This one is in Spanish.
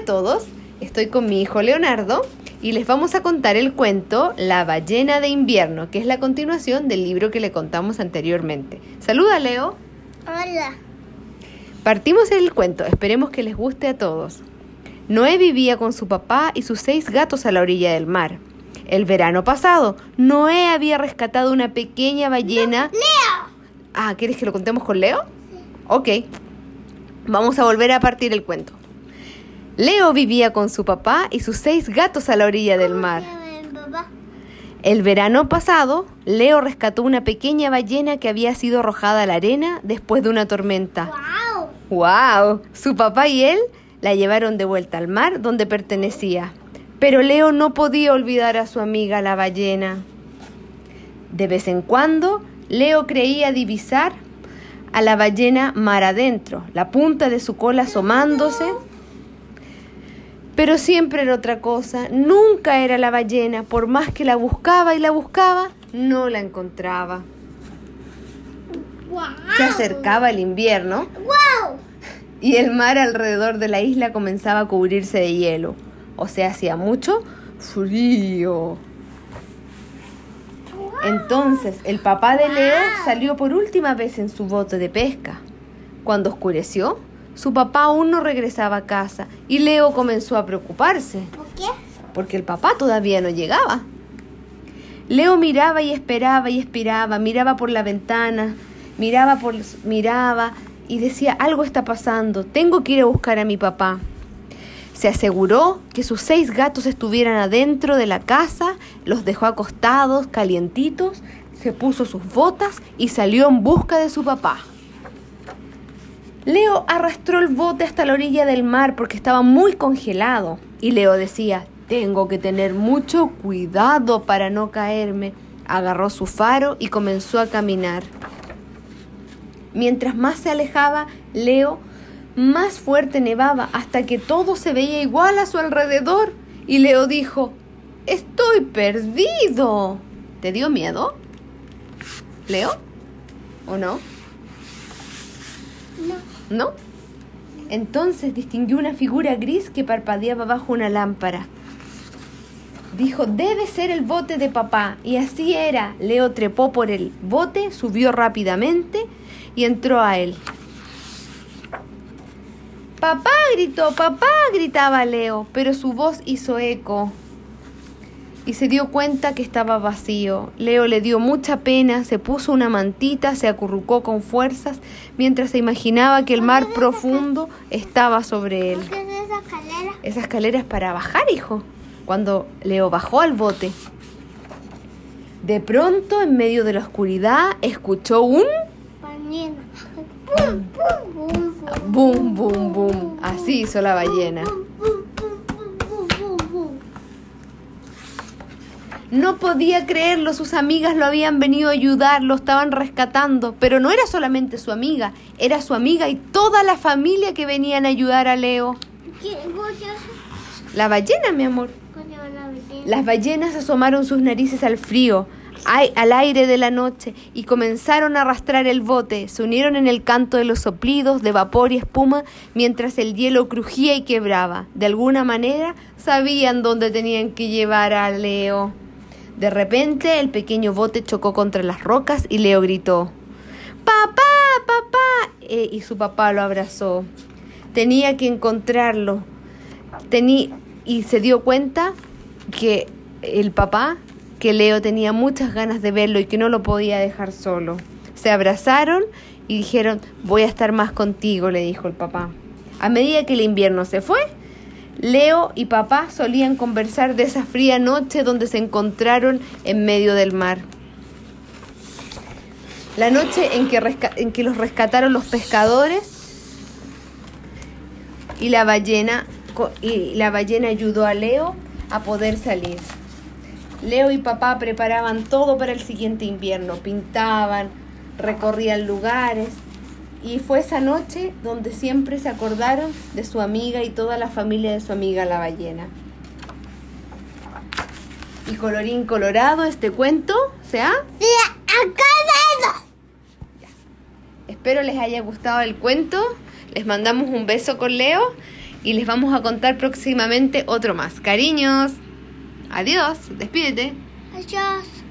todos. Estoy con mi hijo Leonardo y les vamos a contar el cuento La ballena de invierno, que es la continuación del libro que le contamos anteriormente. Saluda, Leo. Hola. Partimos en el cuento, esperemos que les guste a todos. Noé vivía con su papá y sus seis gatos a la orilla del mar. El verano pasado, Noé había rescatado una pequeña ballena. ¡Leo! Ah, ¿quieres que lo contemos con Leo? Ok. Vamos a volver a partir el cuento. Leo vivía con su papá y sus seis gatos a la orilla del mar. El verano pasado, Leo rescató una pequeña ballena que había sido arrojada a la arena después de una tormenta. ¡Wow! ¡Wow! Su papá y él la llevaron de vuelta al mar donde pertenecía. Pero Leo no podía olvidar a su amiga la ballena. De vez en cuando, Leo creía divisar a la ballena mar adentro, la punta de su cola asomándose. Pero siempre era otra cosa, nunca era la ballena, por más que la buscaba y la buscaba, no la encontraba. ¡Wow! Se acercaba el invierno ¡Wow! y el mar alrededor de la isla comenzaba a cubrirse de hielo. O sea, hacía mucho frío. Entonces el papá de Leo salió por última vez en su bote de pesca. Cuando oscureció, su papá aún no regresaba a casa y Leo comenzó a preocuparse, ¿Por qué? porque el papá todavía no llegaba. Leo miraba y esperaba y esperaba, miraba por la ventana, miraba por miraba y decía, algo está pasando, tengo que ir a buscar a mi papá. Se aseguró que sus seis gatos estuvieran adentro de la casa, los dejó acostados, calientitos, se puso sus botas y salió en busca de su papá. Leo arrastró el bote hasta la orilla del mar porque estaba muy congelado y Leo decía, tengo que tener mucho cuidado para no caerme. Agarró su faro y comenzó a caminar. Mientras más se alejaba, Leo más fuerte nevaba hasta que todo se veía igual a su alrededor. Y Leo dijo, estoy perdido. ¿Te dio miedo? ¿Leo? ¿O no? No. ¿No? Entonces distinguió una figura gris que parpadeaba bajo una lámpara. Dijo, debe ser el bote de papá. Y así era. Leo trepó por el bote, subió rápidamente y entró a él. Papá gritó, papá gritaba Leo, pero su voz hizo eco y se dio cuenta que estaba vacío. Leo le dio mucha pena, se puso una mantita, se acurrucó con fuerzas mientras se imaginaba que el mar profundo estaba sobre él. ¿Qué es esa escalera? Es para bajar, hijo. Cuando Leo bajó al bote, de pronto, en medio de la oscuridad, escuchó un boom, boom, boom. Así hizo la ballena. No podía creerlo, sus amigas lo habían venido a ayudar, lo estaban rescatando, pero no era solamente su amiga, era su amiga y toda la familia que venían a ayudar a Leo. La ballena, mi amor. Las ballenas asomaron sus narices al frío, al aire de la noche, y comenzaron a arrastrar el bote. Se unieron en el canto de los soplidos de vapor y espuma mientras el hielo crujía y quebraba. De alguna manera sabían dónde tenían que llevar a Leo. De repente el pequeño bote chocó contra las rocas y Leo gritó, ¡Papá! ¡Papá! Eh, y su papá lo abrazó. Tenía que encontrarlo. Tení- y se dio cuenta que el papá, que Leo tenía muchas ganas de verlo y que no lo podía dejar solo. Se abrazaron y dijeron, voy a estar más contigo, le dijo el papá. A medida que el invierno se fue, Leo y papá solían conversar de esa fría noche donde se encontraron en medio del mar. La noche en que, los rescataron los pescadores y la ballena y la ballena ayudó a Leo a poder salir. Leo y papá preparaban todo para el siguiente invierno, pintaban, recorrían lugares y fue esa noche donde siempre se acordaron de su amiga y toda la familia de su amiga la ballena. Y colorín colorado, este cuento se ha Sí, acá Espero les haya gustado el cuento. Les mandamos un beso con Leo y les vamos a contar próximamente otro más. Cariños. Adiós. Despídete. Adiós.